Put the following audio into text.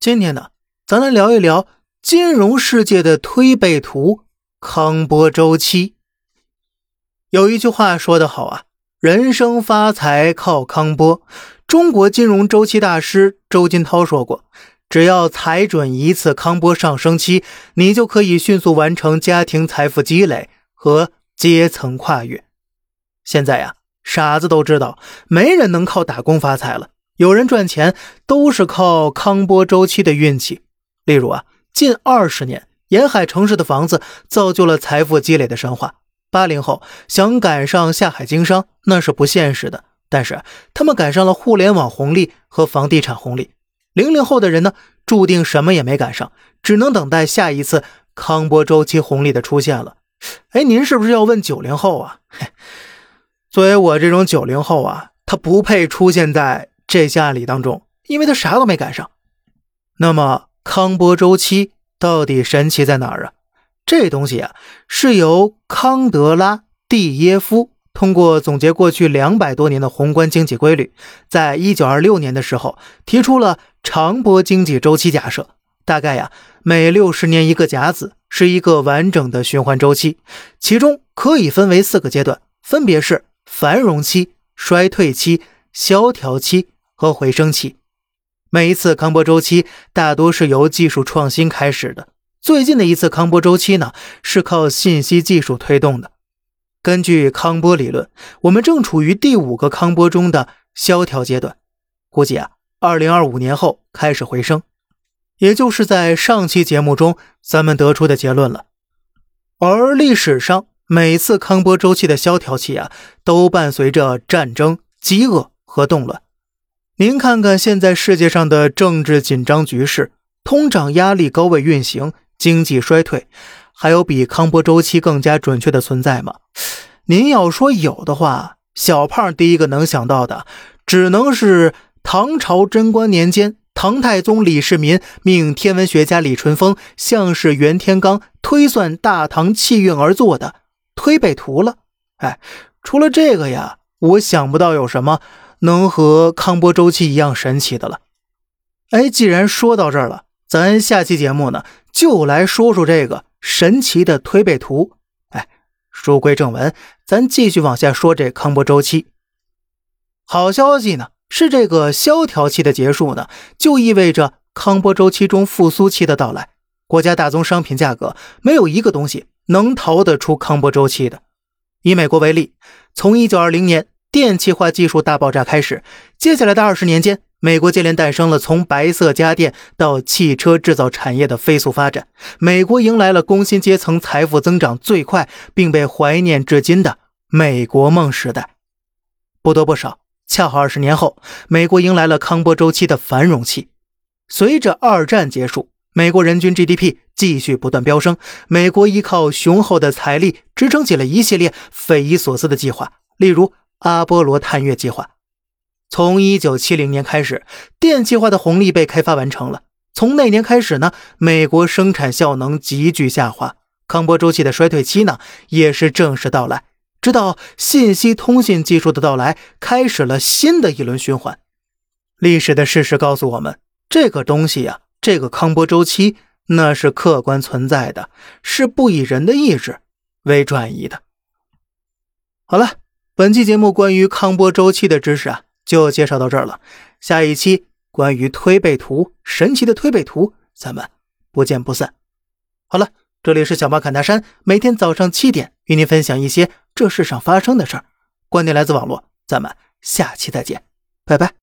今天呢，咱来聊一聊金融世界的推背图——康波周期。有一句话说得好啊，“人生发财靠康波”。中国金融周期大师周金涛说过：“只要踩准一次康波上升期，你就可以迅速完成家庭财富积累和阶层跨越。”现在呀，傻子都知道，没人能靠打工发财了。有人赚钱都是靠康波周期的运气。例如啊，近二十年沿海城市的房子造就了财富积累的神话。八零后想赶上下海经商那是不现实的，但是他们赶上了互联网红利和房地产红利。零零后的人呢，注定什么也没赶上，只能等待下一次康波周期红利的出现了。哎，您是不是要问九零后啊？嘿，作为我这种九零后啊，他不配出现在。这些案例当中，因为他啥都没赶上。那么康波周期到底神奇在哪儿啊？这东西啊，是由康德拉蒂耶夫通过总结过去两百多年的宏观经济规律，在一九二六年的时候提出了长波经济周期假设。大概呀，每六十年一个甲子是一个完整的循环周期，其中可以分为四个阶段，分别是繁荣期、衰退期、萧条期。和回升期，每一次康波周期大多是由技术创新开始的。最近的一次康波周期呢，是靠信息技术推动的。根据康波理论，我们正处于第五个康波中的萧条阶段，估计啊，二零二五年后开始回升，也就是在上期节目中咱们得出的结论了。而历史上每次康波周期的萧条期啊，都伴随着战争、饥饿和动乱。您看看现在世界上的政治紧张局势，通胀压力高位运行，经济衰退，还有比康波周期更加准确的存在吗？您要说有的话，小胖第一个能想到的，只能是唐朝贞观年间，唐太宗李世民命天文学家李淳风、相士袁天罡推算大唐气运而做的推背图了。哎，除了这个呀，我想不到有什么。能和康波周期一样神奇的了。哎，既然说到这儿了，咱下期节目呢就来说说这个神奇的推背图。哎，书归正文，咱继续往下说这康波周期。好消息呢是这个萧条期的结束呢，就意味着康波周期中复苏期的到来。国家大宗商品价格没有一个东西能逃得出康波周期的。以美国为例，从一九二零年。电气化技术大爆炸开始，接下来的二十年间，美国接连诞生了从白色家电到汽车制造产业的飞速发展。美国迎来了工薪阶层财富增长最快，并被怀念至今的“美国梦”时代。不多不少，恰好二十年后，美国迎来了康波周期的繁荣期。随着二战结束，美国人均 GDP 继续不断飙升，美国依靠雄厚的财力支撑起了一系列匪夷所思的计划，例如。阿波罗探月计划从一九七零年开始，电气化的红利被开发完成了。从那年开始呢，美国生产效能急剧下滑，康波周期的衰退期呢也是正式到来。直到信息通信技术的到来，开始了新的一轮循环。历史的事实告诉我们，这个东西呀，这个康波周期那是客观存在的，是不以人的意志为转移的。好了。本期节目关于康波周期的知识啊，就介绍到这儿了。下一期关于推背图，神奇的推背图，咱们不见不散。好了，这里是小马侃大山，每天早上七点与您分享一些这世上发生的事儿，观点来自网络，咱们下期再见，拜拜。